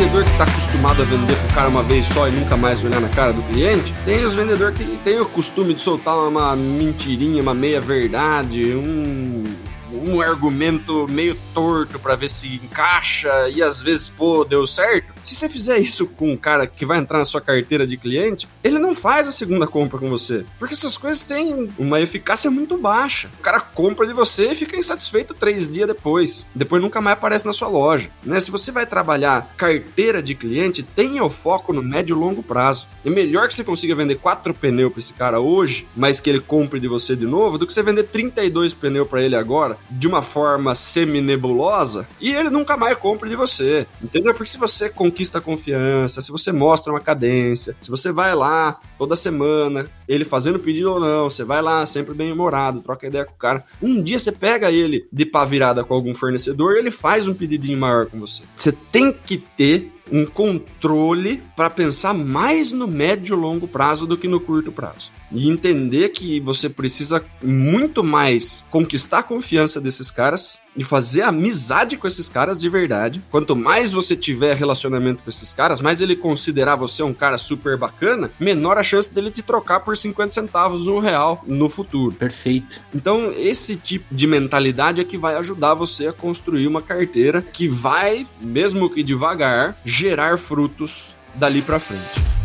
vendedor que está acostumado a vender pro cara uma vez só e nunca mais olhar na cara do cliente. Tem os vendedores que tem o costume de soltar uma mentirinha, uma meia verdade, um um argumento meio torto para ver se encaixa e às vezes, pô, deu certo. Se você fizer isso com um cara que vai entrar na sua carteira de cliente, ele não faz a segunda compra com você. Porque essas coisas têm uma eficácia muito baixa. O cara compra de você e fica insatisfeito três dias depois. Depois nunca mais aparece na sua loja. Né? Se você vai trabalhar carteira de cliente, tenha o foco no médio e longo prazo. É melhor que você consiga vender quatro pneus para esse cara hoje, mas que ele compre de você de novo, do que você vender 32 pneus para ele agora, de uma forma semi-nebulosa, e ele nunca mais compre de você. Entendeu? Porque se você conquista confiança, se você mostra uma cadência, se você vai lá toda semana, ele fazendo pedido ou não, você vai lá sempre bem humorado, troca ideia com o cara. Um dia você pega ele de pá virada com algum fornecedor e ele faz um pedidinho maior com você. Você tem que ter um controle para pensar mais no médio e longo prazo do que no curto prazo. E entender que você precisa muito mais conquistar a confiança desses caras e fazer amizade com esses caras de verdade. Quanto mais você tiver relacionamento com esses caras, mais ele considerar você um cara super bacana, menor a chance dele te trocar por 50 centavos, um real no futuro. Perfeito. Então, esse tipo de mentalidade é que vai ajudar você a construir uma carteira que vai, mesmo que devagar, gerar frutos dali para frente.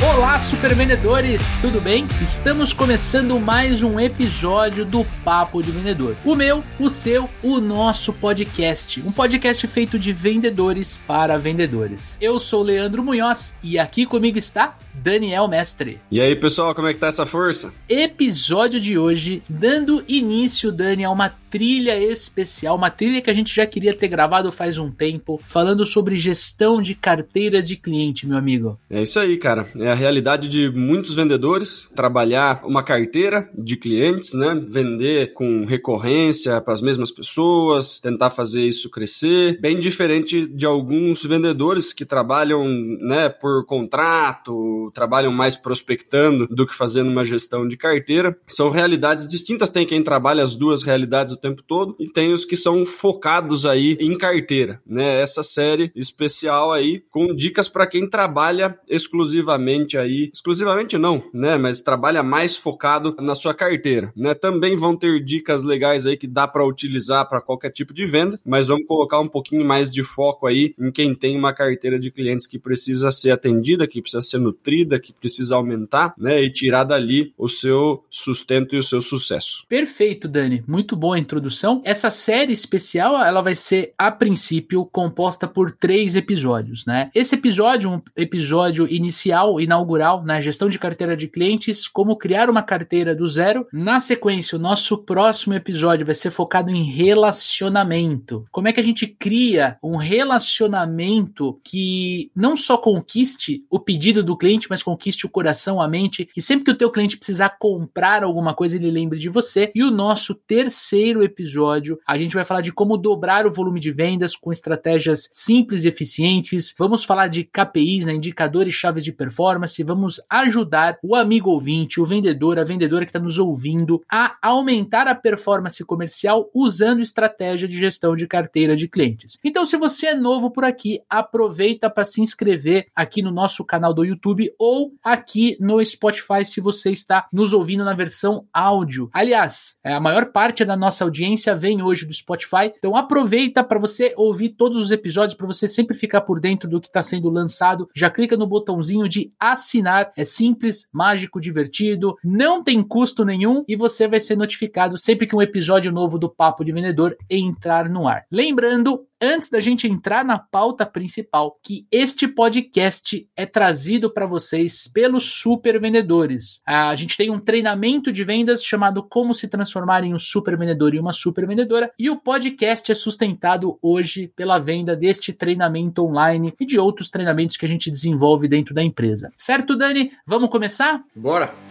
Olá, super vendedores, tudo bem? Estamos começando mais um episódio do Papo de Vendedor. O meu, o seu, o nosso podcast. Um podcast feito de vendedores para vendedores. Eu sou Leandro Munhoz e aqui comigo está Daniel Mestre. E aí, pessoal, como é que tá essa força? Episódio de hoje, dando início, Dani, a uma trilha especial, uma trilha que a gente já queria ter gravado faz um tempo, falando sobre gestão de carteira de cliente, meu amigo. É isso aí, cara. É a realidade de muitos vendedores trabalhar uma carteira de clientes, né? Vender com recorrência para as mesmas pessoas, tentar fazer isso crescer, bem diferente de alguns vendedores que trabalham, né, por contrato, trabalham mais prospectando do que fazendo uma gestão de carteira. São realidades distintas, tem quem trabalha as duas realidades tempo todo, e tem os que são focados aí em carteira, né? Essa série especial aí com dicas para quem trabalha exclusivamente aí, exclusivamente não, né? Mas trabalha mais focado na sua carteira, né? Também vão ter dicas legais aí que dá para utilizar para qualquer tipo de venda, mas vamos colocar um pouquinho mais de foco aí em quem tem uma carteira de clientes que precisa ser atendida, que precisa ser nutrida, que precisa aumentar, né? E tirar dali o seu sustento e o seu sucesso. Perfeito, Dani. Muito bom introdução. Essa série especial, ela vai ser, a princípio, composta por três episódios, né? Esse episódio, um episódio inicial, inaugural, na gestão de carteira de clientes, como criar uma carteira do zero. Na sequência, o nosso próximo episódio vai ser focado em relacionamento. Como é que a gente cria um relacionamento que não só conquiste o pedido do cliente, mas conquiste o coração, a mente, que sempre que o teu cliente precisar comprar alguma coisa, ele lembre de você. E o nosso terceiro terceiro episódio, a gente vai falar de como dobrar o volume de vendas com estratégias simples e eficientes. Vamos falar de KPIs, né, indicadores chaves de performance. Vamos ajudar o amigo ouvinte, o vendedor, a vendedora que está nos ouvindo a aumentar a performance comercial usando estratégia de gestão de carteira de clientes. Então, se você é novo por aqui, aproveita para se inscrever aqui no nosso canal do YouTube ou aqui no Spotify se você está nos ouvindo na versão áudio. Aliás, é, a maior parte da nossa audiência vem hoje do Spotify. Então aproveita para você ouvir todos os episódios, para você sempre ficar por dentro do que está sendo lançado. Já clica no botãozinho de assinar. É simples, mágico, divertido, não tem custo nenhum e você vai ser notificado sempre que um episódio novo do Papo de Vendedor entrar no ar. Lembrando, antes da gente entrar na pauta principal, que este podcast é trazido para vocês pelos super vendedores. A gente tem um treinamento de vendas chamado Como se transformar em um super vendedor e uma super vendedora, e o podcast é sustentado hoje pela venda deste treinamento online e de outros treinamentos que a gente desenvolve dentro da empresa. Certo, Dani? Vamos começar? Bora!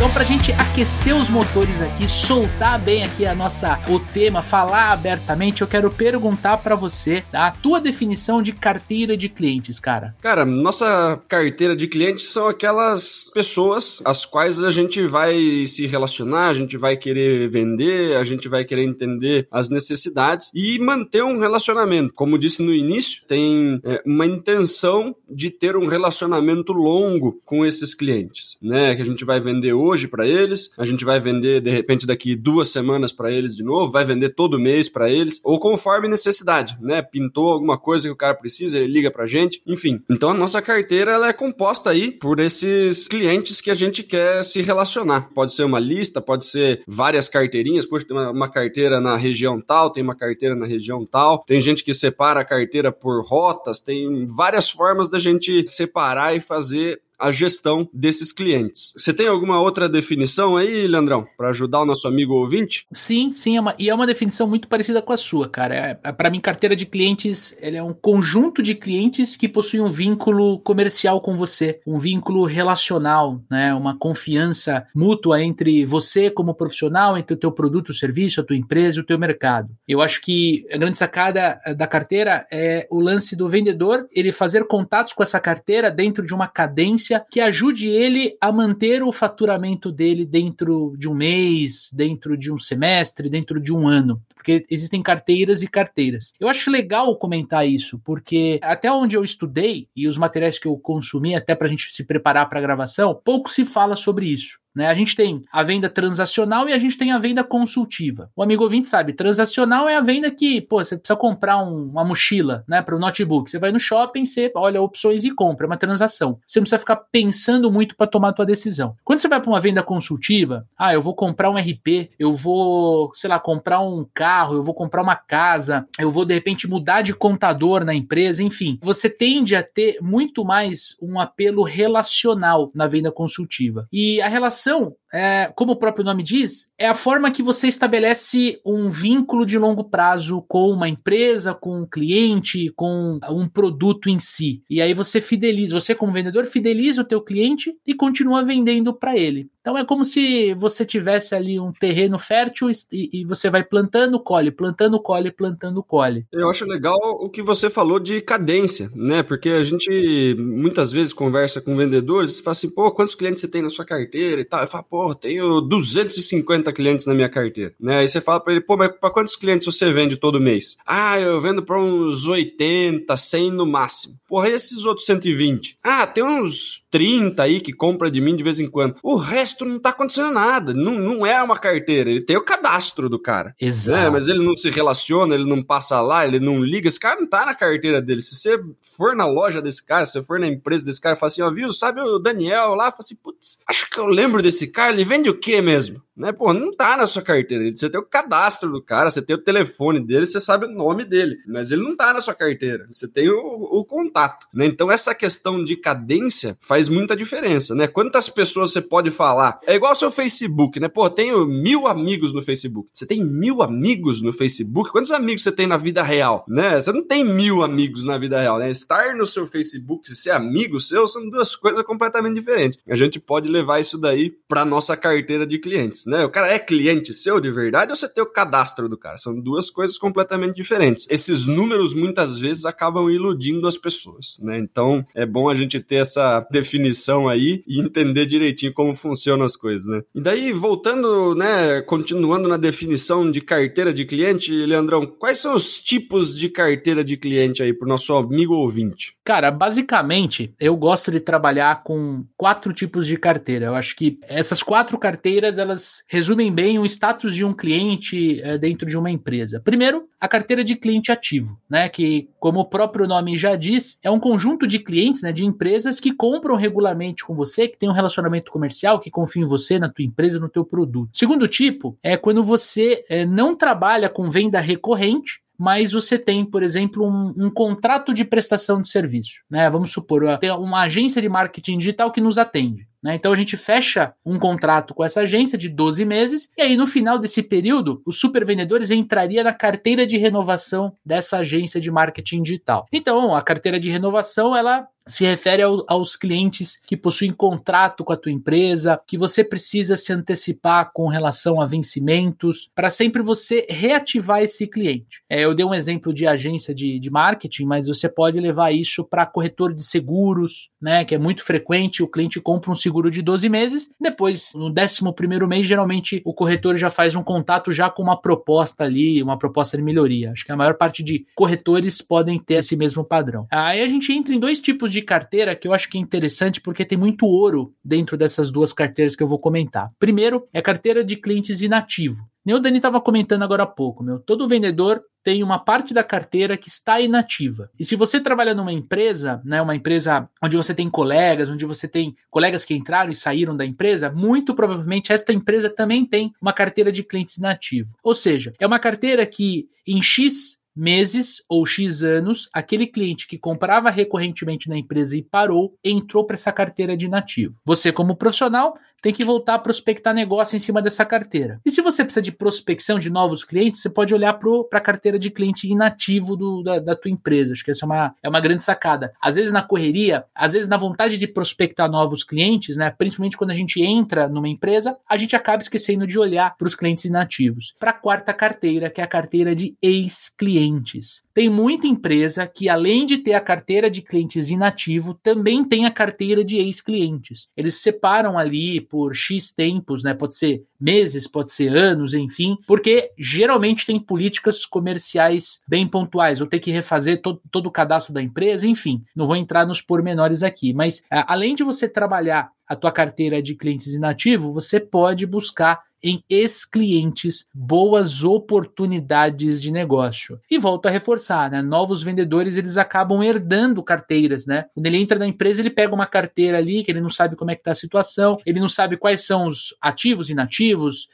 Então, pra gente aquecer os motores aqui, soltar bem aqui a nossa o tema, falar abertamente, eu quero perguntar para você tá? a tua definição de carteira de clientes, cara. Cara, nossa carteira de clientes são aquelas pessoas as quais a gente vai se relacionar, a gente vai querer vender, a gente vai querer entender as necessidades e manter um relacionamento. Como disse no início, tem é, uma intenção de ter um relacionamento longo com esses clientes, né? Que a gente vai vender hoje para eles, a gente vai vender de repente daqui duas semanas para eles de novo, vai vender todo mês para eles, ou conforme necessidade, né? Pintou alguma coisa que o cara precisa, ele liga pra gente, enfim. Então a nossa carteira ela é composta aí por esses clientes que a gente quer se relacionar. Pode ser uma lista, pode ser várias carteirinhas, poxa, tem uma carteira na região tal, tem uma carteira na região tal, tem gente que separa a carteira por rotas, tem várias formas da gente separar e fazer a gestão desses clientes. Você tem alguma outra definição aí, Leandrão, para ajudar o nosso amigo ouvinte? Sim, sim, é uma, e é uma definição muito parecida com a sua, cara. É, é para mim, carteira de clientes é um conjunto de clientes que possuem um vínculo comercial com você, um vínculo relacional, né? Uma confiança mútua entre você como profissional, entre o teu produto, o serviço, a tua empresa e o teu mercado. Eu acho que a grande sacada eh, da carteira é o lance do vendedor, ele fazer contatos com essa carteira dentro de uma cadência que ajude ele a manter o faturamento dele dentro de um mês, dentro de um semestre, dentro de um ano. Porque existem carteiras e carteiras. Eu acho legal comentar isso, porque até onde eu estudei e os materiais que eu consumi, até para a gente se preparar para a gravação, pouco se fala sobre isso. Né? A gente tem a venda transacional e a gente tem a venda consultiva. O amigo ouvinte sabe, transacional é a venda que, pô, você precisa comprar um, uma mochila, né, para o notebook. Você vai no shopping, você olha opções e compra, é uma transação. Você não precisa ficar pensando muito para tomar a tua decisão. Quando você vai para uma venda consultiva, ah, eu vou comprar um RP, eu vou, sei lá, comprar um carro, eu vou comprar uma casa, eu vou de repente mudar de contador na empresa, enfim. Você tende a ter muito mais um apelo relacional na venda consultiva. E a relação relação, é, como o próprio nome diz, é a forma que você estabelece um vínculo de longo prazo com uma empresa, com um cliente, com um produto em si. E aí você fideliza, você como vendedor fideliza o teu cliente e continua vendendo para ele. Então é como se você tivesse ali um terreno fértil e, e, você vai plantando, colhe, plantando, colhe, plantando, colhe. Eu acho legal o que você falou de cadência, né? Porque a gente muitas vezes conversa com vendedores e fala assim, pô, quantos clientes você tem na sua carteira e tal? Eu falo, pô, tenho 250 clientes na minha carteira, né? Aí você fala para ele, pô, mas para quantos clientes você vende todo mês? Ah, eu vendo para uns 80, 100 no máximo. Porra, e esses outros 120? Ah, tem uns 30 aí que compra de mim de vez em quando. O resto não tá acontecendo nada. Não, não é uma carteira. Ele tem o cadastro do cara. Exato. É, mas ele não se relaciona, ele não passa lá, ele não liga. Esse cara não tá na carteira dele. Se você for na loja desse cara, se você for na empresa desse cara e fala assim, ó, viu, sabe o Daniel lá? Fala assim, putz, acho que eu lembro desse cara. Ele vende o quê mesmo? Né? Pô, não tá na sua carteira. Você tem o cadastro do cara, você tem o telefone dele, você sabe o nome dele. Mas ele não tá na sua carteira. Você tem o, o contato. Né? Então, essa questão de cadência faz muita diferença, né? Quantas pessoas você pode falar? É igual ao seu Facebook, né? Pô, tenho mil amigos no Facebook. Você tem mil amigos no Facebook? Quantos amigos você tem na vida real, né? Você não tem mil amigos na vida real, né? Estar no seu Facebook e ser amigo seu são duas coisas completamente diferentes. A gente pode levar isso daí para nossa carteira de clientes, né? O cara é cliente seu de verdade ou você tem o cadastro do cara? São duas coisas completamente diferentes. Esses números muitas vezes acabam iludindo as pessoas, né? Então é bom a gente ter essa definição aí e entender direitinho como funcionam as coisas, né? E daí, voltando, né, continuando na definição de carteira de cliente, Leandrão, quais são os tipos de carteira de cliente aí pro nosso amigo ouvinte? Cara, basicamente, eu gosto de trabalhar com quatro tipos de carteira. Eu acho que essas quatro carteiras, elas resumem bem o status de um cliente é, dentro de uma empresa. Primeiro, a carteira de cliente ativo, né, que, como o próprio nome já diz, é um conjunto de clientes, né, de empresas que compram regularmente com você, que tem um relacionamento comercial, que confiam em você, na tua empresa, no teu produto. Segundo tipo é quando você é, não trabalha com venda recorrente, mas você tem, por exemplo, um, um, contrato de prestação de serviço. Né? Vamos supor, tem uma agência de marketing digital que nos atende. Né? Então a gente fecha um contrato com essa agência de 12 meses, e aí no final desse período, os supervendedores entraria na carteira de renovação dessa agência de marketing digital. Então, a carteira de renovação, ela se refere ao, aos clientes que possuem contrato com a tua empresa, que você precisa se antecipar com relação a vencimentos, para sempre você reativar esse cliente. É, eu dei um exemplo de agência de, de marketing, mas você pode levar isso para corretor de seguros, né? Que é muito frequente, o cliente compra um seguro de 12 meses, depois, no 11 primeiro mês, geralmente o corretor já faz um contato já com uma proposta ali, uma proposta de melhoria. Acho que a maior parte de corretores podem ter esse mesmo padrão. Aí a gente entra em dois tipos de carteira que eu acho que é interessante porque tem muito ouro dentro dessas duas carteiras que eu vou comentar. Primeiro é a carteira de clientes inativo. Nem o Dani estava comentando agora há pouco, meu. Todo vendedor tem uma parte da carteira que está inativa. E se você trabalha numa empresa, né, uma empresa onde você tem colegas, onde você tem colegas que entraram e saíram da empresa, muito provavelmente esta empresa também tem uma carteira de clientes inativo. Ou seja, é uma carteira que em X meses ou X anos, aquele cliente que comprava recorrentemente na empresa e parou, entrou para essa carteira de inativo. Você, como profissional, tem que voltar a prospectar negócio em cima dessa carteira. E se você precisa de prospecção de novos clientes, você pode olhar para a carteira de cliente inativo do, da, da, tua empresa. Acho que essa é uma, é uma grande sacada. Às vezes na correria, às vezes na vontade de prospectar novos clientes, né, principalmente quando a gente entra numa empresa, a gente acaba esquecendo de olhar para os clientes inativos. Para a quarta carteira, que é a carteira de ex-clientes. Tem muita empresa que, além de ter a carteira de clientes inativo, também tem a carteira de ex-clientes. Eles separam ali por X tempos, né? Pode ser meses, pode ser anos, enfim, porque geralmente tem políticas comerciais bem pontuais, ou ter que refazer todo, todo o cadastro da empresa, enfim. Não vou entrar nos pormenores aqui, mas além de você trabalhar a tua carteira de clientes inativo, você pode buscar em ex-clientes boas oportunidades de negócio. E volto a reforçar, né? Novos vendedores eles acabam herdando carteiras, né? Quando ele entra na empresa, ele pega uma carteira ali que ele não sabe como é que tá a situação, ele não sabe quais são os ativos e inativos,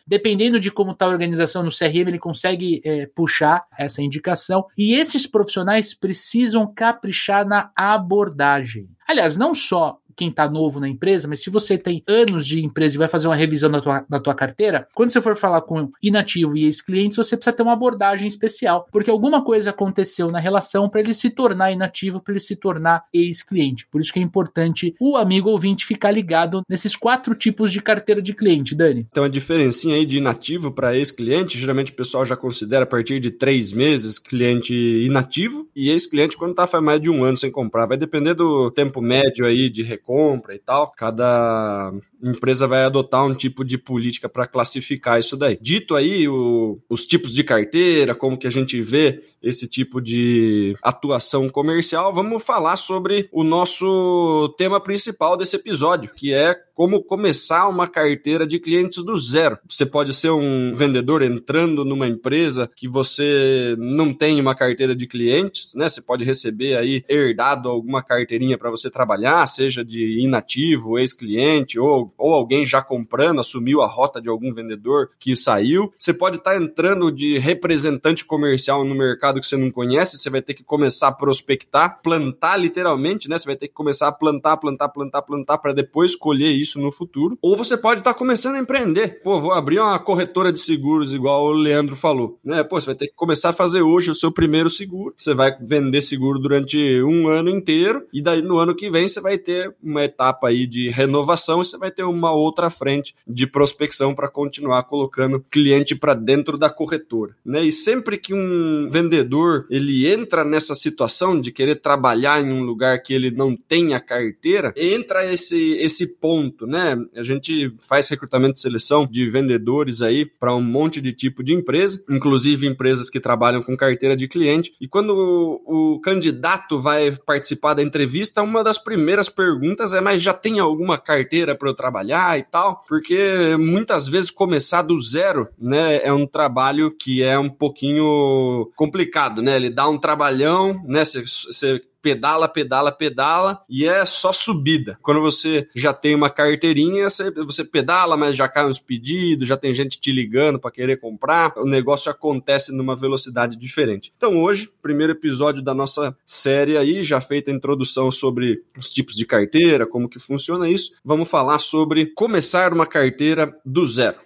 dependendo de como está a organização no CRM, ele consegue é, puxar essa indicação. E esses profissionais precisam caprichar na abordagem. Aliás, não só quem está novo na empresa, mas se você tem anos de empresa e vai fazer uma revisão da tua, da tua carteira, quando você for falar com inativo e ex-clientes, você precisa ter uma abordagem especial, porque alguma coisa aconteceu na relação para ele se tornar inativo, para ele se tornar ex-cliente. Por isso que é importante o amigo ouvinte ficar ligado nesses quatro tipos de carteira de cliente, Dani. Então a diferencinha aí de inativo para ex-cliente, geralmente o pessoal já considera a partir de três meses cliente inativo e ex-cliente quando tá faz mais de um ano sem comprar. Vai depender do tempo médio aí de recurso compra e tal, cada empresa vai adotar um tipo de política para classificar isso daí. Dito aí o, os tipos de carteira, como que a gente vê esse tipo de atuação comercial, vamos falar sobre o nosso tema principal desse episódio, que é como começar uma carteira de clientes do zero. Você pode ser um vendedor entrando numa empresa que você não tem uma carteira de clientes, né? Você pode receber aí herdado alguma carteirinha para você trabalhar, seja de inativo, ex-cliente ou ou alguém já comprando, assumiu a rota de algum vendedor que saiu. Você pode estar tá entrando de representante comercial no mercado que você não conhece, você vai ter que começar a prospectar, plantar literalmente, né? Você vai ter que começar a plantar, plantar, plantar, plantar para depois colher isso no futuro. Ou você pode estar tá começando a empreender. Pô, vou abrir uma corretora de seguros igual o Leandro falou, né? Pô, você vai ter que começar a fazer hoje o seu primeiro seguro. Você vai vender seguro durante um ano inteiro e daí no ano que vem você vai ter uma etapa aí de renovação e você vai ter uma outra frente de prospecção para continuar colocando cliente para dentro da corretora, né? E sempre que um vendedor ele entra nessa situação de querer trabalhar em um lugar que ele não tem a carteira, entra esse esse ponto, né? A gente faz recrutamento e seleção de vendedores aí para um monte de tipo de empresa, inclusive empresas que trabalham com carteira de cliente. E quando o candidato vai participar da entrevista, uma das primeiras perguntas é: mas já tem alguma carteira para eu trabalhar? trabalhar e tal, porque muitas vezes começar do zero, né, é um trabalho que é um pouquinho complicado, né? Ele dá um trabalhão, né? Você pedala, pedala, pedala e é só subida. Quando você já tem uma carteirinha, você, você pedala, mas já cai uns pedidos, já tem gente te ligando para querer comprar, o negócio acontece numa velocidade diferente. Então hoje, primeiro episódio da nossa série aí, já feita a introdução sobre os tipos de carteira, como que funciona isso, vamos falar sobre começar uma carteira do zero.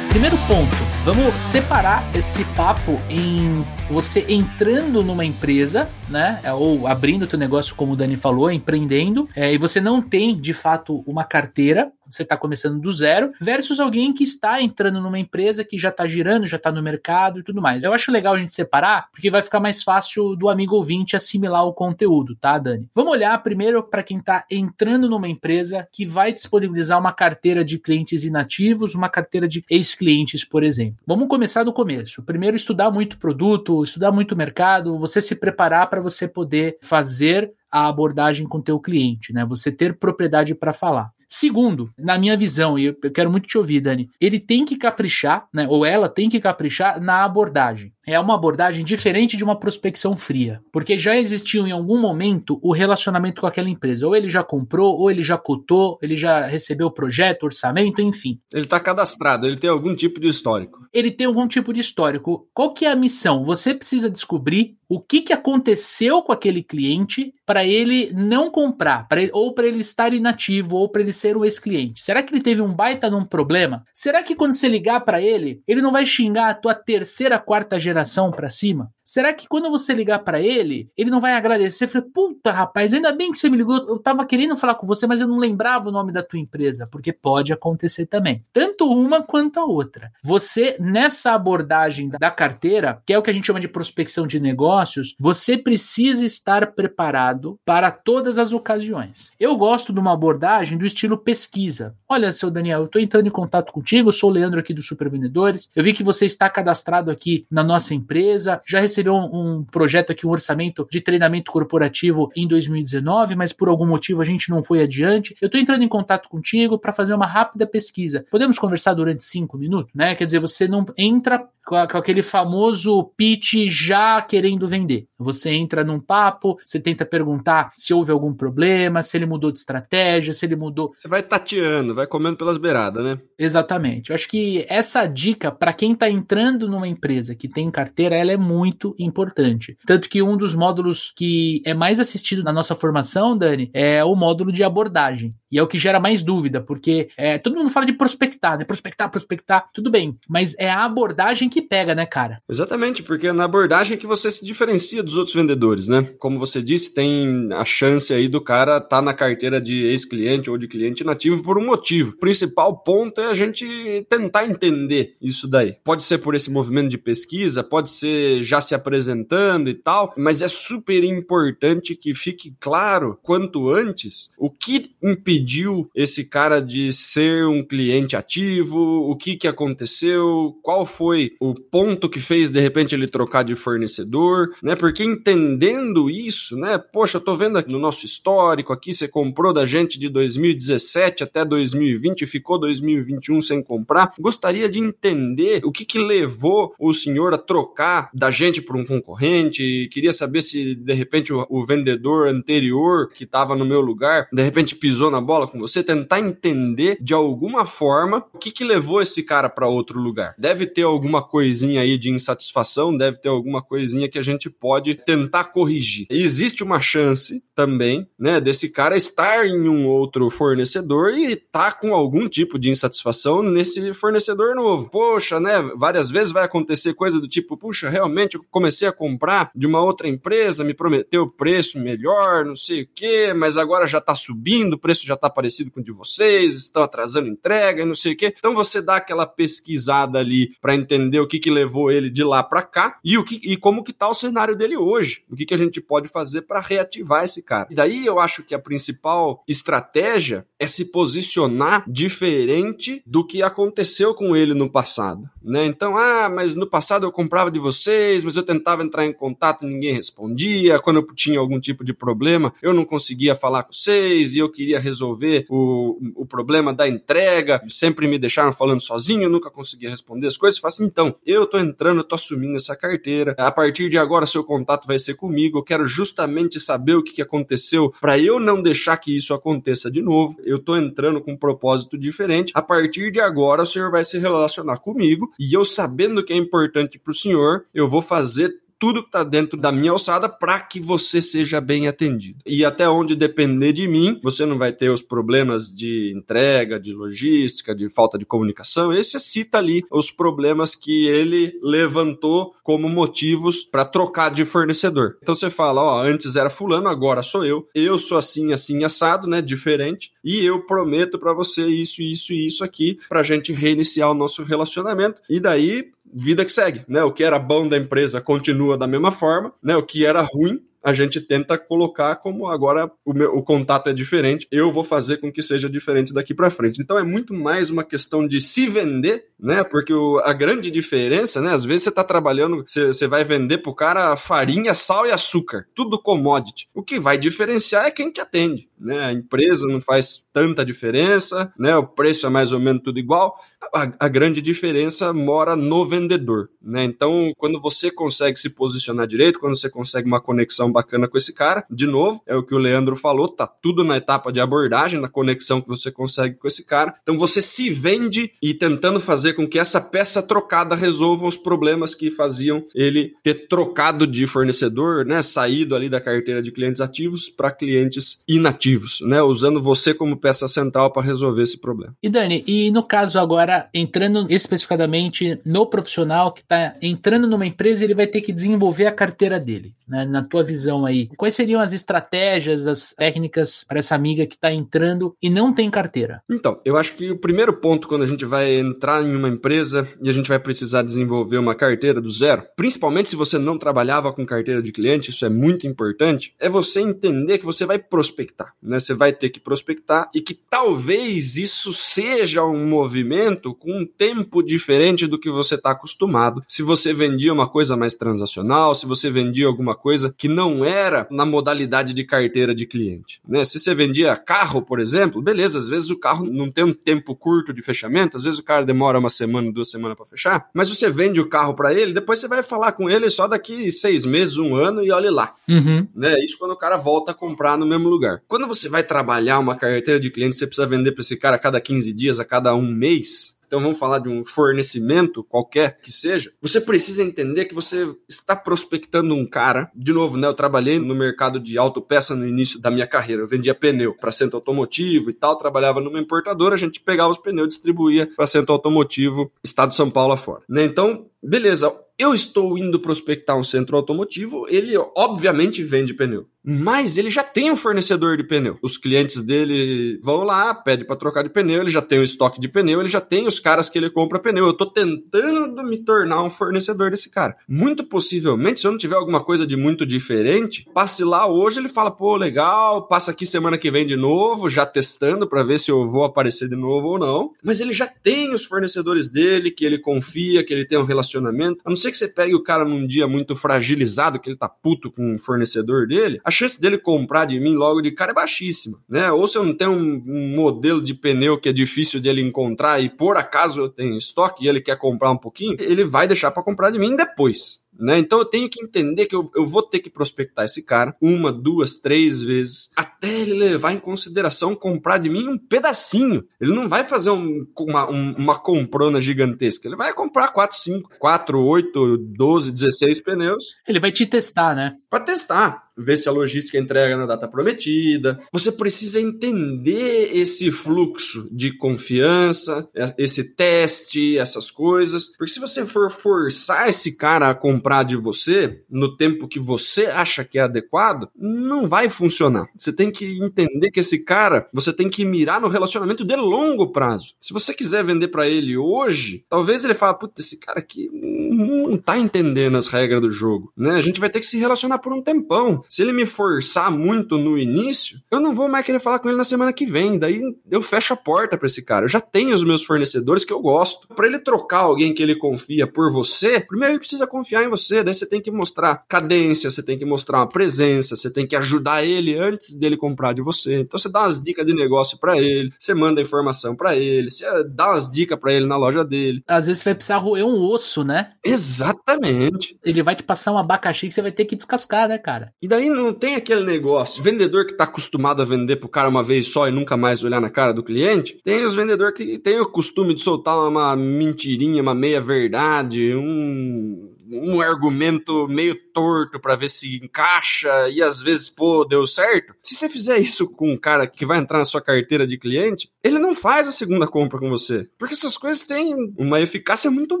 Primeiro ponto, vamos separar esse papo em você entrando numa empresa, né? Ou abrindo teu negócio, como o Dani falou, empreendendo, é, e você não tem de fato uma carteira, você está começando do zero, versus alguém que está entrando numa empresa que já está girando, já está no mercado e tudo mais. Eu acho legal a gente separar, porque vai ficar mais fácil do amigo ouvinte assimilar o conteúdo, tá, Dani? Vamos olhar primeiro para quem está entrando numa empresa que vai disponibilizar uma carteira de clientes inativos, uma carteira de ex-clientes, por exemplo. Vamos começar do começo. Primeiro, estudar muito produto, estudar muito mercado, você se preparar para você poder fazer a abordagem com o teu cliente, né? Você ter propriedade para falar. Segundo, na minha visão, e eu quero muito te ouvir, Dani, ele tem que caprichar, né? Ou ela tem que caprichar na abordagem. É uma abordagem diferente de uma prospecção fria, porque já existiu em algum momento o relacionamento com aquela empresa. Ou ele já comprou, ou ele já cotou, ele já recebeu o projeto, orçamento, enfim. Ele está cadastrado, ele tem algum tipo de histórico. Ele tem algum tipo de histórico. Qual que é a missão? Você precisa descobrir o que, que aconteceu com aquele cliente para ele não comprar, ele, ou para ele estar inativo, ou para ele ser um ex-cliente. Será que ele teve um baita num problema? Será que quando você ligar para ele, ele não vai xingar a tua terceira, quarta geração para cima? Será que quando você ligar para ele, ele não vai agradecer? Falei, puta rapaz, ainda bem que você me ligou. Eu tava querendo falar com você, mas eu não lembrava o nome da tua empresa, porque pode acontecer também. Tanto uma quanto a outra. Você, nessa abordagem da carteira, que é o que a gente chama de prospecção de negócios, você precisa estar preparado para todas as ocasiões. Eu gosto de uma abordagem do estilo pesquisa. Olha, seu Daniel, eu estou entrando em contato contigo, eu sou o Leandro aqui do Super Vendedores. Eu vi que você está cadastrado aqui na nossa empresa, já recebi recebeu um, um, projeto aqui, um orçamento de treinamento corporativo em 2019, mas por algum motivo a gente não foi adiante. Eu estou entrando em contato contigo para fazer uma rápida pesquisa. Podemos conversar durante cinco minutos, né? Quer dizer, você não entra com, aquele famoso pitch já querendo vender. Você entra num papo, você tenta perguntar se houve algum problema, se ele mudou de estratégia, se ele mudou. Você vai tateando, vai comendo pelas beiradas, né? Exatamente. Eu acho que essa dica para quem está entrando numa empresa que tem carteira, ela é muito importante. Tanto que um dos módulos que é mais assistido na nossa formação, Dani, é o módulo de abordagem. E é o que gera mais dúvida, porque é, todo mundo fala de prospectar, né? Prospectar, prospectar, tudo bem. Mas é a abordagem que pega, né, cara? Exatamente, porque é na abordagem que você se diferencia dos outros vendedores, né? Como você disse, tem a chance aí do cara estar tá na carteira de ex-cliente ou de cliente nativo por um motivo. O principal ponto é a gente tentar entender isso daí. Pode ser por esse movimento de pesquisa, pode ser já se apresentando e tal, mas é super importante que fique claro quanto antes o que impediu esse cara de ser um cliente ativo, o que que aconteceu, qual foi o ponto que fez de repente ele trocar de fornecedor, né? Porque entendendo isso, né? Poxa, eu tô vendo aqui no nosso histórico aqui, você comprou da gente de 2017 até 2020 e ficou 2021 sem comprar. Gostaria de entender o que que levou o senhor a trocar da gente por um concorrente. Queria saber se de repente o, o vendedor anterior que estava no meu lugar, de repente pisou na bola com você, tentar entender de alguma forma o que que levou esse cara para outro lugar. Deve ter alguma coisinha aí de insatisfação, deve ter alguma coisinha que a gente pode tentar corrigir. Existe uma chance também, né, desse cara estar em um outro fornecedor e tá com algum tipo de insatisfação nesse fornecedor novo. Poxa, né, várias vezes vai acontecer coisa do tipo, puxa, realmente eu comecei a comprar de uma outra empresa, me prometeu preço melhor, não sei o que, mas agora já tá subindo, o preço já tá parecido com o de vocês, estão atrasando entrega e não sei o que. Então você dá aquela pesquisada ali para entender o que, que levou ele de lá para cá e o que e como que tá o cenário dele hoje. O que, que a gente pode fazer para reativar esse cara. E daí eu acho que a principal estratégia é se posicionar diferente do que aconteceu com ele no passado, né? Então, ah, mas no passado eu comprava de vocês, mas eu tentava entrar em contato, ninguém respondia. Quando eu tinha algum tipo de problema, eu não conseguia falar com vocês e eu queria resolver o, o problema da entrega. Sempre me deixaram falando sozinho, eu nunca conseguia responder as coisas. Faço assim, então, eu tô entrando, eu tô assumindo essa carteira. A partir de agora, seu contato vai ser comigo. Eu quero justamente saber o que, que aconteceu para eu não deixar que isso aconteça de novo. Eu tô entrando com um propósito diferente. A partir de agora, o senhor vai se relacionar comigo e eu sabendo que é importante para o senhor, eu vou fazer tudo que está dentro da minha alçada para que você seja bem atendido. E até onde depender de mim, você não vai ter os problemas de entrega, de logística, de falta de comunicação. Esse cita ali os problemas que ele levantou como motivos para trocar de fornecedor. Então você fala, ó, antes era fulano, agora sou eu. Eu sou assim, assim assado, né, diferente, e eu prometo para você isso, isso e isso aqui para a gente reiniciar o nosso relacionamento. E daí vida que segue, né? O que era bom da empresa continua da mesma forma, né? O que era ruim a gente tenta colocar como agora o, meu, o contato é diferente, eu vou fazer com que seja diferente daqui para frente. Então é muito mais uma questão de se vender, né? Porque o, a grande diferença, né? Às vezes você está trabalhando, você, você vai vender pro cara farinha, sal e açúcar, tudo commodity. O que vai diferenciar é quem te atende, né? A empresa não faz tanta diferença, né? O preço é mais ou menos tudo igual. A, a grande diferença mora no vendedor, né? Então, quando você consegue se posicionar direito, quando você consegue uma conexão bacana com esse cara. De novo, é o que o Leandro falou, tá tudo na etapa de abordagem, na conexão que você consegue com esse cara. Então você se vende e tentando fazer com que essa peça trocada resolva os problemas que faziam ele ter trocado de fornecedor, né, saído ali da carteira de clientes ativos para clientes inativos, né, usando você como peça central para resolver esse problema. E Dani, e no caso agora entrando especificamente no profissional que está entrando numa empresa, ele vai ter que desenvolver a carteira dele, né, na tua visão aí, quais seriam as estratégias, as técnicas para essa amiga que está entrando e não tem carteira? Então, eu acho que o primeiro ponto quando a gente vai entrar em uma empresa e a gente vai precisar desenvolver uma carteira do zero, principalmente se você não trabalhava com carteira de cliente, isso é muito importante, é você entender que você vai prospectar, né? Você vai ter que prospectar e que talvez isso seja um movimento com um tempo diferente do que você está acostumado. Se você vendia uma coisa mais transacional, se você vendia alguma coisa que não era na modalidade de carteira de cliente. Né? Se você vendia carro, por exemplo, beleza, às vezes o carro não tem um tempo curto de fechamento, às vezes o cara demora uma semana, duas semanas para fechar, mas você vende o carro para ele, depois você vai falar com ele só daqui seis meses, um ano e olhe lá. Uhum. Né? Isso quando o cara volta a comprar no mesmo lugar. Quando você vai trabalhar uma carteira de cliente, você precisa vender para esse cara a cada 15 dias, a cada um mês então vamos falar de um fornecimento qualquer que seja, você precisa entender que você está prospectando um cara. De novo, né? Eu trabalhei no mercado de autopeça no início da minha carreira. Eu vendia pneu para centro automotivo e tal, trabalhava numa importadora, a gente pegava os pneus, distribuía para centro automotivo, estado de São Paulo afora. Né? Então, beleza, eu estou indo prospectar um centro automotivo, ele obviamente vende pneu mas ele já tem um fornecedor de pneu. Os clientes dele vão lá, pedem para trocar de pneu, ele já tem o estoque de pneu, ele já tem os caras que ele compra pneu. Eu estou tentando me tornar um fornecedor desse cara. Muito possivelmente, se eu não tiver alguma coisa de muito diferente, passe lá hoje, ele fala: "Pô, legal, passa aqui semana que vem de novo, já testando para ver se eu vou aparecer de novo ou não". Mas ele já tem os fornecedores dele, que ele confia, que ele tem um relacionamento. A não ser que você pegue o cara num dia muito fragilizado, que ele tá puto com o fornecedor dele, a chance dele comprar de mim logo de cara é baixíssima, né? Ou se eu não tenho um, um modelo de pneu que é difícil de ele encontrar e por acaso eu tenho estoque e ele quer comprar um pouquinho, ele vai deixar para comprar de mim depois. Né? Então eu tenho que entender que eu, eu vou ter que prospectar esse cara uma, duas, três vezes, até ele levar em consideração comprar de mim um pedacinho. Ele não vai fazer um, uma, um, uma comprona gigantesca, ele vai comprar quatro, cinco, quatro, oito, doze, dezesseis pneus. Ele vai te testar, né? Para testar ver se a logística entrega na data prometida. Você precisa entender esse fluxo de confiança, esse teste, essas coisas. Porque se você for forçar esse cara a comprar de você no tempo que você acha que é adequado, não vai funcionar. Você tem que entender que esse cara, você tem que mirar no relacionamento de longo prazo. Se você quiser vender para ele hoje, talvez ele fale, puta, esse cara aqui não tá entendendo as regras do jogo, né? A gente vai ter que se relacionar por um tempão. Se ele me forçar muito no início, eu não vou mais querer falar com ele na semana que vem. Daí eu fecho a porta para esse cara. Eu já tenho os meus fornecedores que eu gosto. Para ele trocar alguém que ele confia por você, primeiro ele precisa confiar em você. Daí você tem que mostrar cadência, você tem que mostrar uma presença, você tem que ajudar ele antes dele comprar de você. Então você dá umas dicas de negócio para ele, você manda informação para ele, você dá umas dicas para ele na loja dele. Às vezes você vai precisar roer um osso, né? Exatamente. Ele vai te passar um abacaxi que você vai ter que descascar, né, cara? E daí não tem aquele negócio. Vendedor que tá acostumado a vender pro cara uma vez só e nunca mais olhar na cara do cliente. Tem os vendedores que tem o costume de soltar uma mentirinha, uma meia verdade, um, um argumento meio torto para ver se encaixa e às vezes, pô, deu certo. Se você fizer isso com um cara que vai entrar na sua carteira de cliente, ele não faz a segunda compra com você. Porque essas coisas têm uma eficácia muito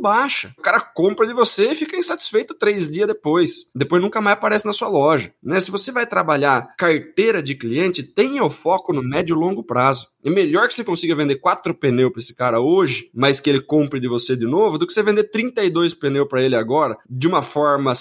baixa. O cara compra de você e fica insatisfeito três dias depois. Depois nunca mais aparece na sua loja. Né? Se você vai trabalhar carteira de cliente, tenha o foco no médio e longo prazo. É melhor que você consiga vender quatro pneus para esse cara hoje, mas que ele compre de você de novo, do que você vender 32 pneus para ele agora, de uma forma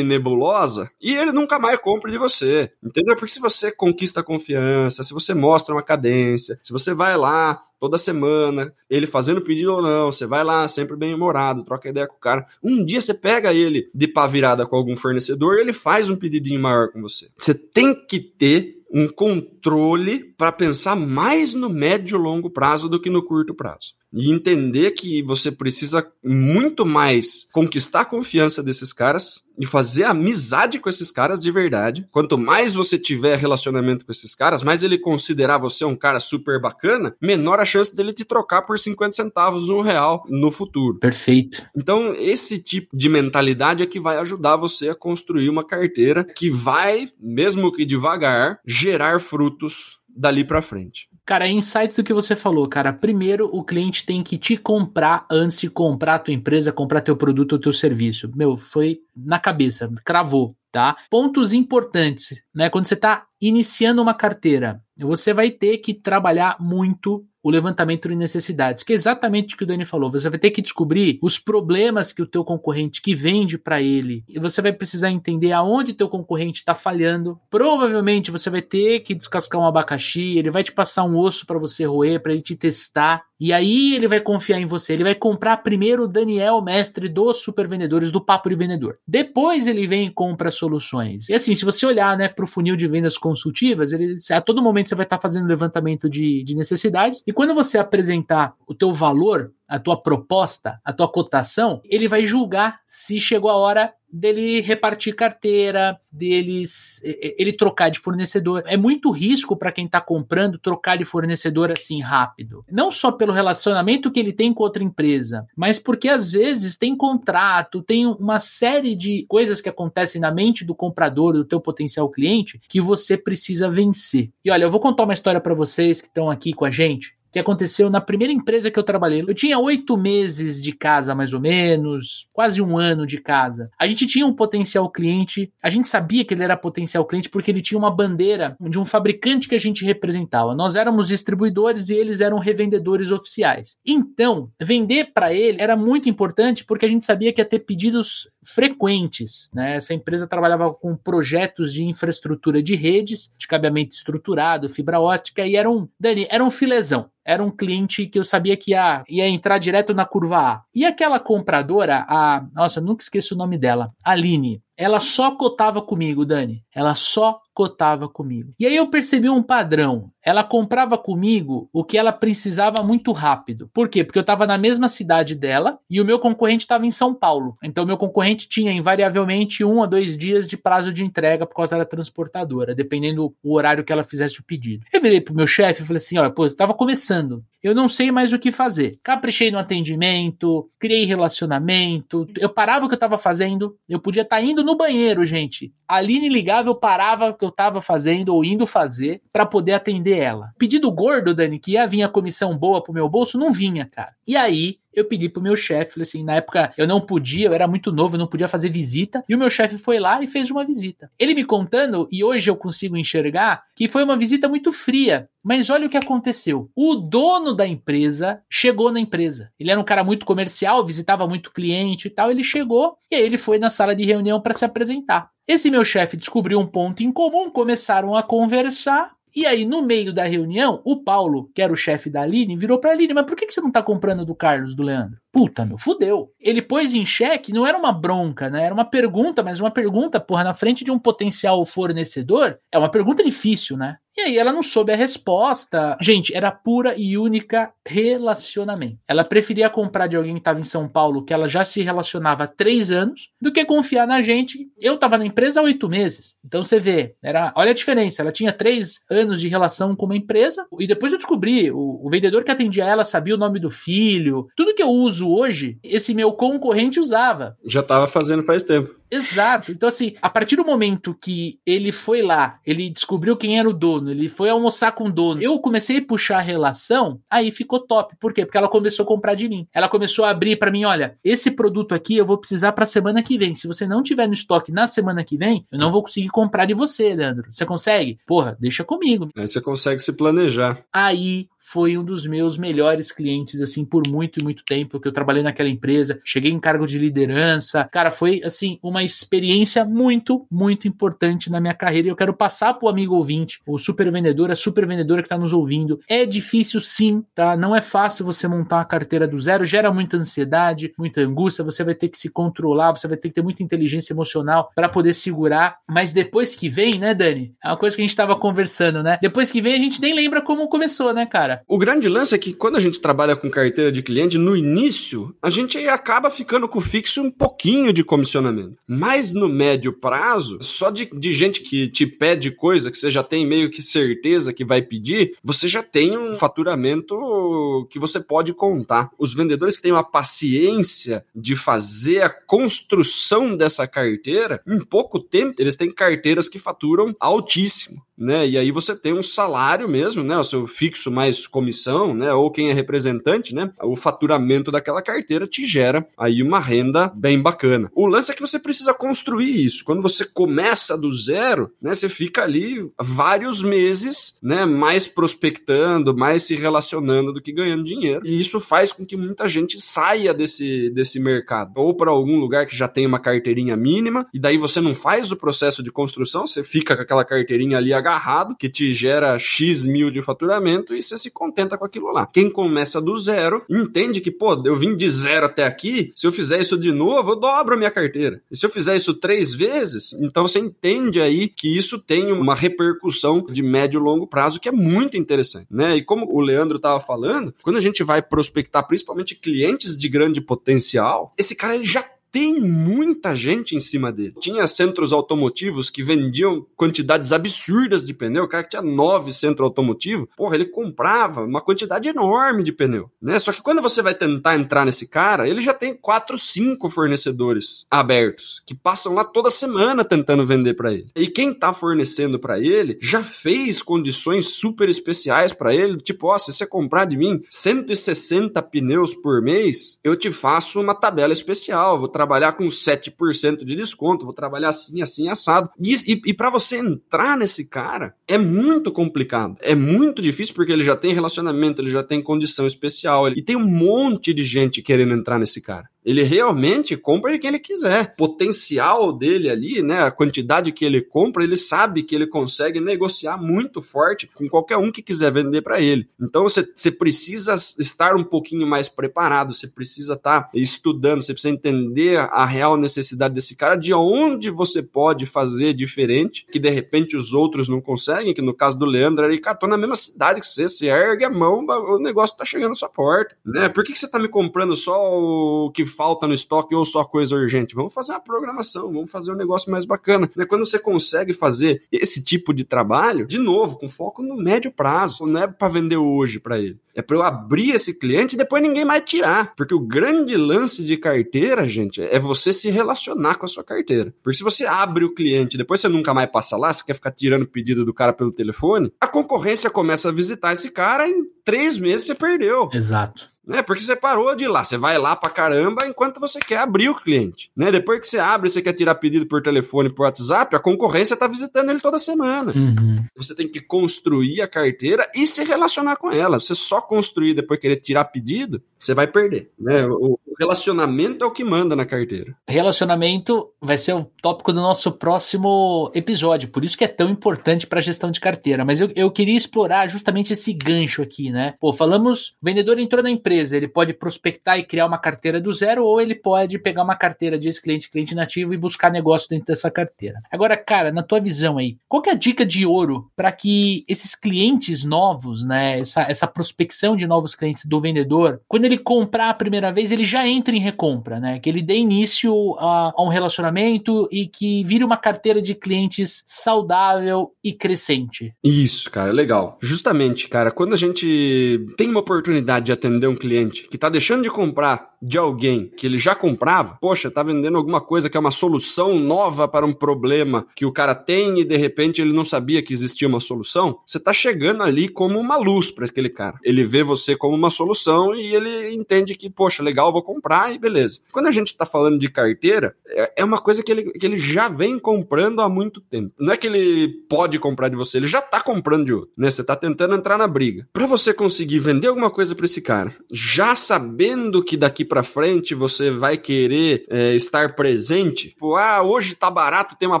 semi-nebulosa, e ele nunca mais compre de você. Entendeu? Porque se você conquista a confiança, se você mostra uma cadência, se você vai lá toda semana, ele fazendo pedido ou não, você vai lá sempre bem humorado, troca ideia com o cara. Um dia você pega ele de pá virada com algum fornecedor e ele faz um pedidinho maior com você. Você tem que ter um controle para pensar mais no médio e longo prazo do que no curto prazo e entender que você precisa muito mais conquistar a confiança desses caras e fazer amizade com esses caras de verdade. Quanto mais você tiver relacionamento com esses caras, mais ele considerar você um cara super bacana, menor a chance dele te trocar por 50 centavos, um real no futuro. Perfeito. Então, esse tipo de mentalidade é que vai ajudar você a construir uma carteira que vai, mesmo que devagar, gerar frutos dali para frente. Cara, insights do que você falou, cara. Primeiro, o cliente tem que te comprar antes de comprar a tua empresa, comprar teu produto ou teu serviço. Meu, foi na cabeça, cravou, tá? Pontos importantes, né? Quando você está iniciando uma carteira, você vai ter que trabalhar muito o levantamento de necessidades, que é exatamente o que o Dani falou. Você vai ter que descobrir os problemas que o teu concorrente que vende para ele, e você vai precisar entender aonde teu concorrente está falhando. Provavelmente você vai ter que descascar um abacaxi, ele vai te passar um osso para você roer, para ele te testar. E aí ele vai confiar em você. Ele vai comprar primeiro o Daniel, mestre dos super vendedores, do papo de vendedor. Depois ele vem e compra soluções. E assim, se você olhar né, para o funil de vendas consultivas, ele, a todo momento você vai estar tá fazendo levantamento de, de necessidades. E quando você apresentar o teu valor, a tua proposta, a tua cotação, ele vai julgar se chegou a hora dele repartir carteira, deles ele trocar de fornecedor. É muito risco para quem está comprando trocar de fornecedor assim rápido. Não só pelo relacionamento que ele tem com outra empresa, mas porque às vezes tem contrato, tem uma série de coisas que acontecem na mente do comprador, do teu potencial cliente, que você precisa vencer. E olha, eu vou contar uma história para vocês que estão aqui com a gente que aconteceu na primeira empresa que eu trabalhei. Eu tinha oito meses de casa, mais ou menos, quase um ano de casa. A gente tinha um potencial cliente, a gente sabia que ele era potencial cliente porque ele tinha uma bandeira de um fabricante que a gente representava. Nós éramos distribuidores e eles eram revendedores oficiais. Então, vender para ele era muito importante porque a gente sabia que ia ter pedidos frequentes. Né? Essa empresa trabalhava com projetos de infraestrutura de redes, de cabeamento estruturado, fibra ótica, e era um, Dani, era um filezão era um cliente que eu sabia que ia, ia entrar direto na curva A. E aquela compradora, a. Nossa, eu nunca esqueço o nome dela, Aline. Ela só cotava comigo, Dani. Ela só cotava comigo. E aí eu percebi um padrão. Ela comprava comigo o que ela precisava muito rápido. Por quê? Porque eu estava na mesma cidade dela e o meu concorrente estava em São Paulo. Então, meu concorrente tinha invariavelmente um a dois dias de prazo de entrega por causa da transportadora, dependendo o horário que ela fizesse o pedido. Eu virei pro meu chefe e falei assim: olha, pô, eu tava começando. Eu não sei mais o que fazer. Caprichei no atendimento, criei relacionamento. Eu parava o que eu estava fazendo. Eu podia estar tá indo no banheiro, gente. A Aline ligava, eu parava o que eu estava fazendo ou indo fazer para poder atender ela. Pedido gordo, Dani, que ia vir a comissão boa pro meu bolso, não vinha, cara. E aí, eu pedi pro meu chefe, assim, na época eu não podia, eu era muito novo, eu não podia fazer visita, e o meu chefe foi lá e fez uma visita. Ele me contando, e hoje eu consigo enxergar, que foi uma visita muito fria, mas olha o que aconteceu. O dono da empresa chegou na empresa. Ele era um cara muito comercial, visitava muito cliente e tal, ele chegou e aí ele foi na sala de reunião para se apresentar. Esse meu chefe descobriu um ponto em comum, começaram a conversar, e aí, no meio da reunião, o Paulo, que era o chefe da Aline, virou pra Aline: Mas por que, que você não tá comprando do Carlos, do Leandro? Puta, meu, fudeu. Ele pôs em xeque, não era uma bronca, né? Era uma pergunta, mas uma pergunta, porra, na frente de um potencial fornecedor, é uma pergunta difícil, né? E aí ela não soube a resposta. Gente, era pura e única relacionamento. Ela preferia comprar de alguém que estava em São Paulo, que ela já se relacionava há três anos, do que confiar na gente. Eu estava na empresa há oito meses. Então você vê, era, olha a diferença. Ela tinha três anos de relação com uma empresa, e depois eu descobri, o, o vendedor que atendia ela sabia o nome do filho. Tudo que eu uso hoje, esse meu concorrente usava. Já estava fazendo faz tempo. Exato. Então, assim, a partir do momento que ele foi lá, ele descobriu quem era o dono, ele foi almoçar com o dono, eu comecei a puxar a relação, aí ficou top. Por quê? Porque ela começou a comprar de mim. Ela começou a abrir para mim, olha, esse produto aqui eu vou precisar para semana que vem. Se você não tiver no estoque na semana que vem, eu não vou conseguir comprar de você, Leandro. Você consegue? Porra, deixa comigo. Aí você consegue se planejar. Aí foi um dos meus melhores clientes, assim, por muito e muito tempo que eu trabalhei naquela empresa. Cheguei em cargo de liderança. Cara, foi, assim, uma experiência muito, muito importante na minha carreira. E eu quero passar pro amigo ouvinte, o super vendedor, a super vendedora que tá nos ouvindo. É difícil, sim, tá? Não é fácil você montar uma carteira do zero. Gera muita ansiedade, muita angústia. Você vai ter que se controlar, você vai ter que ter muita inteligência emocional para poder segurar. Mas depois que vem, né, Dani? É uma coisa que a gente tava conversando, né? Depois que vem, a gente nem lembra como começou, né, cara? O grande lance é que quando a gente trabalha com carteira de cliente, no início, a gente acaba ficando com fixo um pouquinho de comissionamento. Mas no médio prazo, só de, de gente que te pede coisa que você já tem meio que certeza que vai pedir, você já tem um faturamento que você pode contar. Os vendedores que têm uma paciência de fazer a construção dessa carteira, em pouco tempo, eles têm carteiras que faturam altíssimo né? E aí você tem um salário mesmo, né? O seu fixo mais comissão, né? Ou quem é representante, né? O faturamento daquela carteira te gera aí uma renda bem bacana. O lance é que você precisa construir isso. Quando você começa do zero, né? Você fica ali vários meses, né? Mais prospectando, mais se relacionando do que ganhando dinheiro. E isso faz com que muita gente saia desse, desse mercado. Ou para algum lugar que já tem uma carteirinha mínima, e daí você não faz o processo de construção, você fica com aquela carteirinha ali agarrado, que te gera X mil de faturamento e você se contenta com aquilo lá. Quem começa do zero entende que, pô, eu vim de zero até aqui, se eu fizer isso de novo, eu dobro a minha carteira. E se eu fizer isso três vezes, então você entende aí que isso tem uma repercussão de médio e longo prazo que é muito interessante, né? E como o Leandro estava falando, quando a gente vai prospectar principalmente clientes de grande potencial, esse cara ele já tem muita gente em cima dele. Tinha centros automotivos que vendiam quantidades absurdas de pneu. O cara que tinha nove centros automotivos, porra, ele comprava uma quantidade enorme de pneu, né? Só que quando você vai tentar entrar nesse cara, ele já tem quatro, cinco fornecedores abertos que passam lá toda semana tentando vender para ele. E quem tá fornecendo para ele já fez condições super especiais para ele, tipo, ó, se você comprar de mim 160 pneus por mês, eu te faço uma tabela especial, vou trabalhar com 7% de desconto, vou trabalhar assim, assim, assado. E, e, e para você entrar nesse cara, é muito complicado. É muito difícil porque ele já tem relacionamento, ele já tem condição especial, ele, e tem um monte de gente querendo entrar nesse cara. Ele realmente compra de quem ele quiser. O potencial dele ali, né, a quantidade que ele compra, ele sabe que ele consegue negociar muito forte com qualquer um que quiser vender para ele. Então você precisa estar um pouquinho mais preparado, você precisa estar tá estudando, você precisa entender a real necessidade desse cara, de onde você pode fazer diferente, que de repente os outros não conseguem, que no caso do Leandro, ele catou na mesma cidade que você, você ergue a mão, o negócio tá chegando à sua porta, né? Por que, que você tá me comprando só o que falta no estoque ou só coisa urgente. Vamos fazer uma programação, vamos fazer um negócio mais bacana. Né? Quando você consegue fazer esse tipo de trabalho, de novo, com foco no médio prazo, não é para vender hoje para ele. É para eu abrir esse cliente e depois ninguém mais tirar. Porque o grande lance de carteira, gente, é você se relacionar com a sua carteira. Porque se você abre o cliente depois você nunca mais passa lá, você quer ficar tirando pedido do cara pelo telefone, a concorrência começa a visitar esse cara em três meses você perdeu. Exato né? Porque você parou de ir lá, você vai lá pra caramba enquanto você quer abrir o cliente, né? Depois que você abre, você quer tirar pedido por telefone, por WhatsApp, a concorrência tá visitando ele toda semana. Uhum. Você tem que construir a carteira e se relacionar com ela. Você só construir depois querer tirar pedido, você vai perder, né? O relacionamento é o que manda na carteira. Relacionamento vai ser o tópico do nosso próximo episódio, por isso que é tão importante para gestão de carteira. Mas eu, eu queria explorar justamente esse gancho aqui, né? Pô, falamos, o vendedor entrou na empresa empresa, ele pode prospectar e criar uma carteira do zero, ou ele pode pegar uma carteira de ex-cliente, cliente nativo e buscar negócio dentro dessa carteira. Agora, cara, na tua visão aí, qual é a dica de ouro para que esses clientes novos, né, essa, essa prospecção de novos clientes do vendedor, quando ele comprar a primeira vez, ele já entre em recompra, né? Que ele dê início a, a um relacionamento e que vire uma carteira de clientes saudável e crescente. Isso, cara, legal. Justamente, cara, quando a gente tem uma oportunidade de atender um cliente que está deixando de comprar de alguém que ele já comprava, poxa, tá vendendo alguma coisa que é uma solução nova para um problema que o cara tem e de repente ele não sabia que existia uma solução, você tá chegando ali como uma luz para aquele cara. Ele vê você como uma solução e ele entende que, poxa, legal, vou comprar e beleza. Quando a gente tá falando de carteira, é, é uma coisa que ele, que ele já vem comprando há muito tempo. Não é que ele pode comprar de você, ele já tá comprando de outro, né? Você tá tentando entrar na briga. Para você conseguir vender alguma coisa para esse cara, já sabendo que daqui para frente você vai querer é, estar presente, tipo, ah, hoje tá barato, tem uma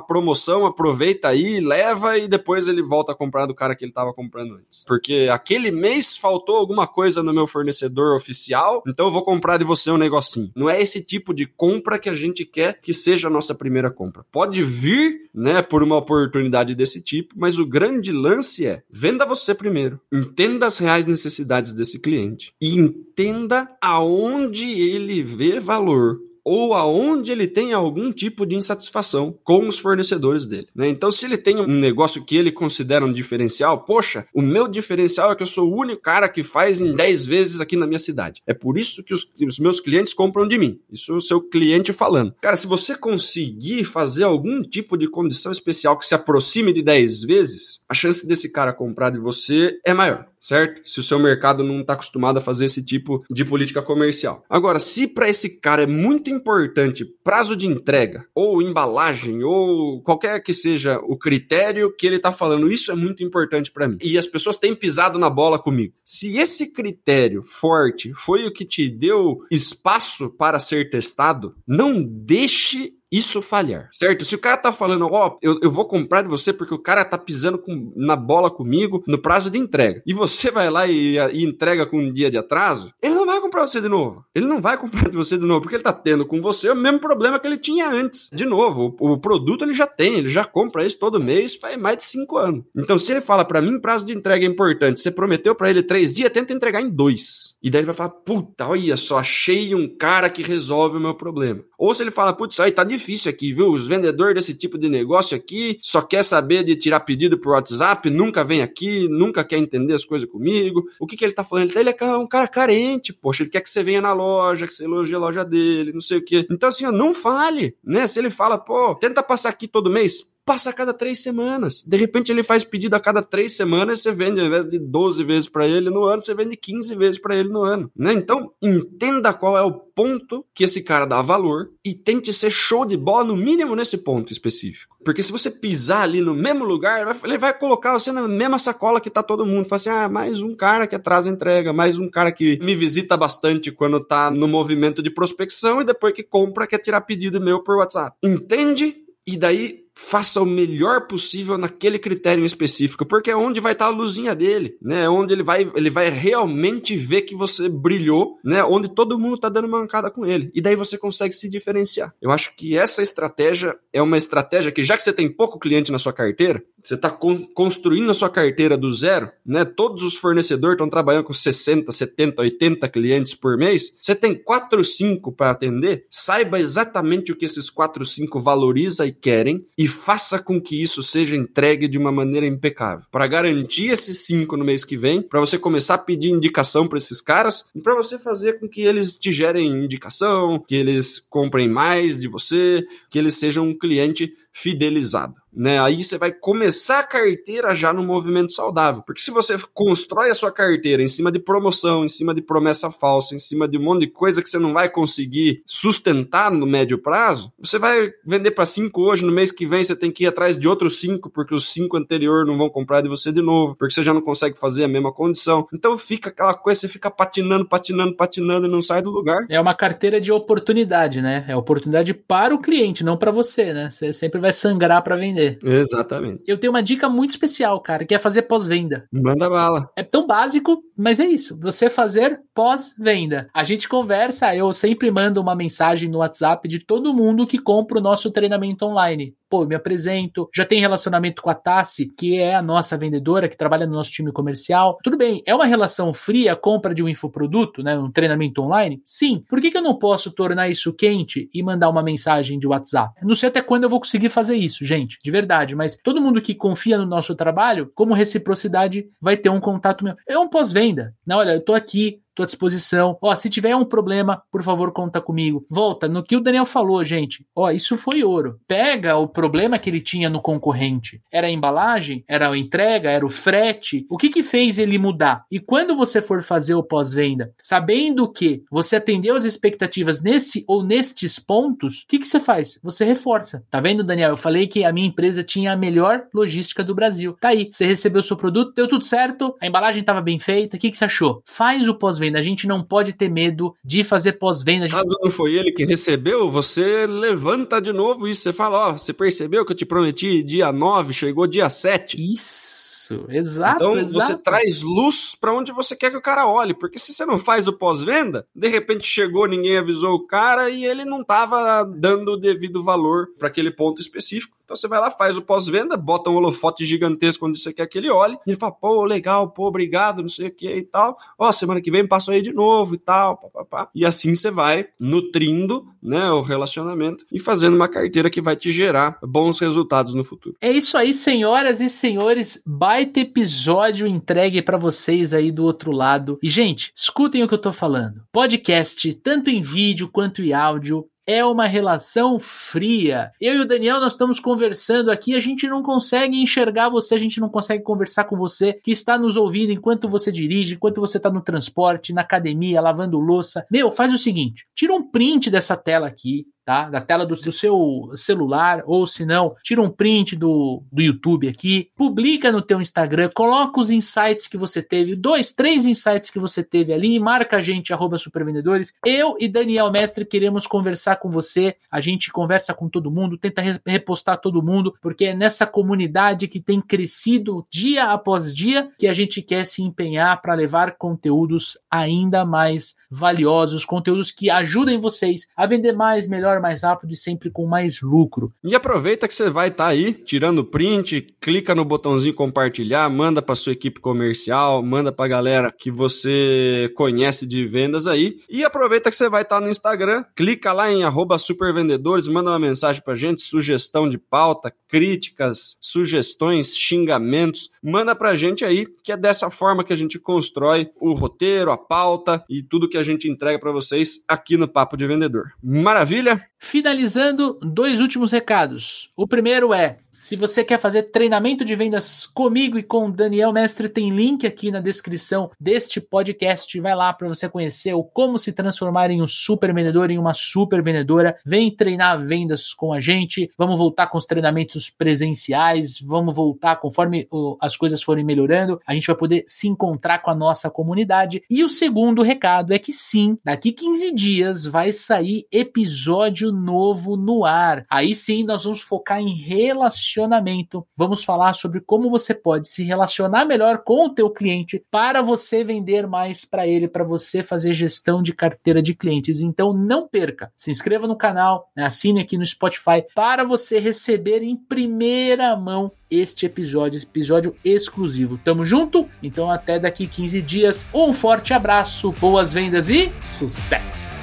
promoção, aproveita aí, leva e depois ele volta a comprar do cara que ele tava comprando antes. Porque aquele mês faltou alguma coisa no meu fornecedor oficial, então eu vou comprar de você um negocinho. Não é esse tipo de compra que a gente quer que seja a nossa primeira compra. Pode vir, né, por uma oportunidade desse tipo, mas o grande lance é: venda você primeiro. Entenda as reais necessidades desse cliente e entenda aonde ele vê valor ou aonde ele tem algum tipo de insatisfação com os fornecedores dele. Né? Então, se ele tem um negócio que ele considera um diferencial, poxa, o meu diferencial é que eu sou o único cara que faz em 10 vezes aqui na minha cidade. É por isso que os, os meus clientes compram de mim. Isso é o seu cliente falando. Cara, se você conseguir fazer algum tipo de condição especial que se aproxime de 10 vezes, a chance desse cara comprar de você é maior certo? Se o seu mercado não está acostumado a fazer esse tipo de política comercial. Agora, se para esse cara é muito importante prazo de entrega, ou embalagem, ou qualquer que seja o critério que ele está falando, isso é muito importante para mim. E as pessoas têm pisado na bola comigo. Se esse critério forte foi o que te deu espaço para ser testado, não deixe isso falhar, certo? Se o cara tá falando, ó, oh, eu, eu vou comprar de você porque o cara tá pisando com, na bola comigo no prazo de entrega, e você vai lá e, e entrega com um dia de atraso, ele não vai comprar você de novo. Ele não vai comprar de você de novo, porque ele tá tendo com você o mesmo problema que ele tinha antes. De novo, o, o produto ele já tem, ele já compra isso todo mês faz mais de cinco anos. Então, se ele fala para mim, prazo de entrega é importante, você prometeu para ele três dias, tenta entregar em dois. E daí ele vai falar, puta, olha só, achei um cara que resolve o meu problema. Ou se ele fala, putz, aí tá difícil aqui, viu? Os vendedores desse tipo de negócio aqui só quer saber de tirar pedido por WhatsApp, nunca vem aqui, nunca quer entender as coisas comigo. O que que ele tá falando? Ele é um cara carente, poxa, ele quer que você venha na loja, que você elogie a loja dele, não sei o quê. Então, assim, ó, não fale, né? Se ele fala, pô, tenta passar aqui todo mês, passa a cada três semanas. De repente ele faz pedido a cada três semanas você vende, ao invés de 12 vezes para ele no ano, você vende 15 vezes para ele no ano. Né? Então, entenda qual é o ponto que esse cara dá valor e tente ser show de bola, no mínimo nesse ponto específico. Porque se você pisar ali no mesmo lugar, ele vai colocar você na mesma sacola que tá todo mundo. Fala assim: ah, mais um cara que atrasa entrega, mais um cara que me visita bastante quando tá no movimento de prospecção e depois que compra quer tirar pedido meu por WhatsApp. Entende? E daí faça o melhor possível naquele critério específico, porque é onde vai estar a luzinha dele, né? É onde ele vai, ele vai realmente ver que você brilhou, né? Onde todo mundo tá dando mancada com ele. E daí você consegue se diferenciar. Eu acho que essa estratégia é uma estratégia que já que você tem pouco cliente na sua carteira, você está con construindo a sua carteira do zero, né? Todos os fornecedores estão trabalhando com 60, 70, 80 clientes por mês. Você tem 4, 5 para atender. Saiba exatamente o que esses 4, 5 valoriza e querem e faça com que isso seja entregue de uma maneira impecável. Para garantir esses cinco no mês que vem, para você começar a pedir indicação para esses caras e para você fazer com que eles te gerem indicação, que eles comprem mais de você, que eles sejam um cliente fidelizado né? Aí você vai começar a carteira já no movimento saudável. Porque se você constrói a sua carteira em cima de promoção, em cima de promessa falsa, em cima de um monte de coisa que você não vai conseguir sustentar no médio prazo, você vai vender para cinco hoje, no mês que vem você tem que ir atrás de outros cinco, porque os cinco anteriores não vão comprar de você de novo, porque você já não consegue fazer a mesma condição. Então fica aquela coisa, você fica patinando, patinando, patinando e não sai do lugar. É uma carteira de oportunidade, né? É oportunidade para o cliente, não para você, né? Você sempre vai sangrar para vender vender. Exatamente. Eu tenho uma dica muito especial, cara, que é fazer pós-venda. Manda bala. É tão básico, mas é isso. Você fazer pós-venda. A gente conversa, eu sempre mando uma mensagem no WhatsApp de todo mundo que compra o nosso treinamento online pô, me apresento, já tem relacionamento com a Tassi, que é a nossa vendedora, que trabalha no nosso time comercial. Tudo bem, é uma relação fria a compra de um infoproduto, né, um treinamento online? Sim. Por que, que eu não posso tornar isso quente e mandar uma mensagem de WhatsApp? Não sei até quando eu vou conseguir fazer isso, gente, de verdade, mas todo mundo que confia no nosso trabalho, como reciprocidade, vai ter um contato meu. É um pós-venda. Né? Olha, eu tô aqui, tô à disposição. Ó, se tiver um problema, por favor, conta comigo. Volta no que o Daniel falou, gente. Ó, isso foi ouro. Pega o problema que ele tinha no concorrente. Era a embalagem? Era a entrega? Era o frete? O que que fez ele mudar? E quando você for fazer o pós-venda, sabendo que você atendeu as expectativas nesse ou nestes pontos, o que que você faz? Você reforça. Tá vendo, Daniel? Eu falei que a minha empresa tinha a melhor logística do Brasil. Tá aí, você recebeu o seu produto, deu tudo certo, a embalagem estava bem feita. O que que você achou? Faz o pós-venda. A gente não pode ter medo de fazer pós-venda. Gente... Caso não foi ele que recebeu, você levanta de novo isso. Você fala, ó, você percebeu que eu te prometi dia 9, chegou dia 7. Isso. exato. Então exato. você traz luz para onde você quer que o cara olhe, porque se você não faz o pós-venda, de repente chegou, ninguém avisou o cara e ele não estava dando o devido valor para aquele ponto específico. Então você vai lá, faz o pós-venda, bota um holofote gigantesco onde você quer que ele olhe, e ele fala, pô, legal, pô, obrigado, não sei o que e tal. Ó, semana que vem passo aí de novo e tal, pá, pá, pá. E assim você vai nutrindo, né, o relacionamento e fazendo uma carteira que vai te gerar bons resultados no futuro. É isso aí, senhoras e senhores, baita episódio entregue para vocês aí do outro lado. E gente, escutem o que eu tô falando. Podcast, tanto em vídeo quanto em áudio, é uma relação fria. Eu e o Daniel, nós estamos conversando aqui, a gente não consegue enxergar você, a gente não consegue conversar com você que está nos ouvindo enquanto você dirige, enquanto você está no transporte, na academia, lavando louça. Meu, faz o seguinte: tira um print dessa tela aqui, tá? Da tela do, do, seu celular, ou se não, tira um print do, do YouTube aqui, publica no teu Instagram, coloca os insights que você teve, dois, três insights que você teve ali, marca a gente, arroba supervendedores. Eu e Daniel Mestre queremos conversar com você, a gente conversa com todo mundo, tenta repostar todo mundo, porque é nessa comunidade que tem crescido dia após dia que a gente quer se empenhar para levar conteúdos ainda mais valiosos, conteúdos que ajudem vocês a vender mais, melhor, mais rápido e sempre com mais lucro. E aproveita que você vai estar tá aí tirando print, clica no botãozinho compartilhar, manda para sua equipe comercial, manda para galera que você conhece de vendas aí. E aproveita que você vai estar tá no Instagram, clica lá em supervendedores, manda uma mensagem para gente, sugestão de pauta, críticas, sugestões, xingamentos, manda pra gente aí, que é dessa forma que a gente constrói o roteiro, a pauta e tudo que a gente entrega para vocês aqui no Papo de Vendedor. Maravilha? Finalizando, dois últimos recados. O primeiro é: se você quer fazer treinamento de vendas comigo e com o Daniel Mestre, tem link aqui na descrição deste podcast. Vai lá para você conhecer o como se transformar em um super vendedor, em uma super vendedora. Vem treinar vendas com a gente. Vamos voltar com os treinamentos presenciais. Vamos voltar conforme as coisas forem melhorando. A gente vai poder se encontrar com a nossa comunidade. E o segundo recado é que sim, daqui 15 dias vai sair episódio novo no ar. Aí sim nós vamos focar em relacionamento. Vamos falar sobre como você pode se relacionar melhor com o teu cliente para você vender mais para ele, para você fazer gestão de carteira de clientes. Então não perca. Se inscreva no canal, né, assine aqui no Spotify para você receber em primeira mão este episódio, episódio exclusivo. Tamo junto? Então até daqui 15 dias. Um forte abraço, boas vendas e sucesso!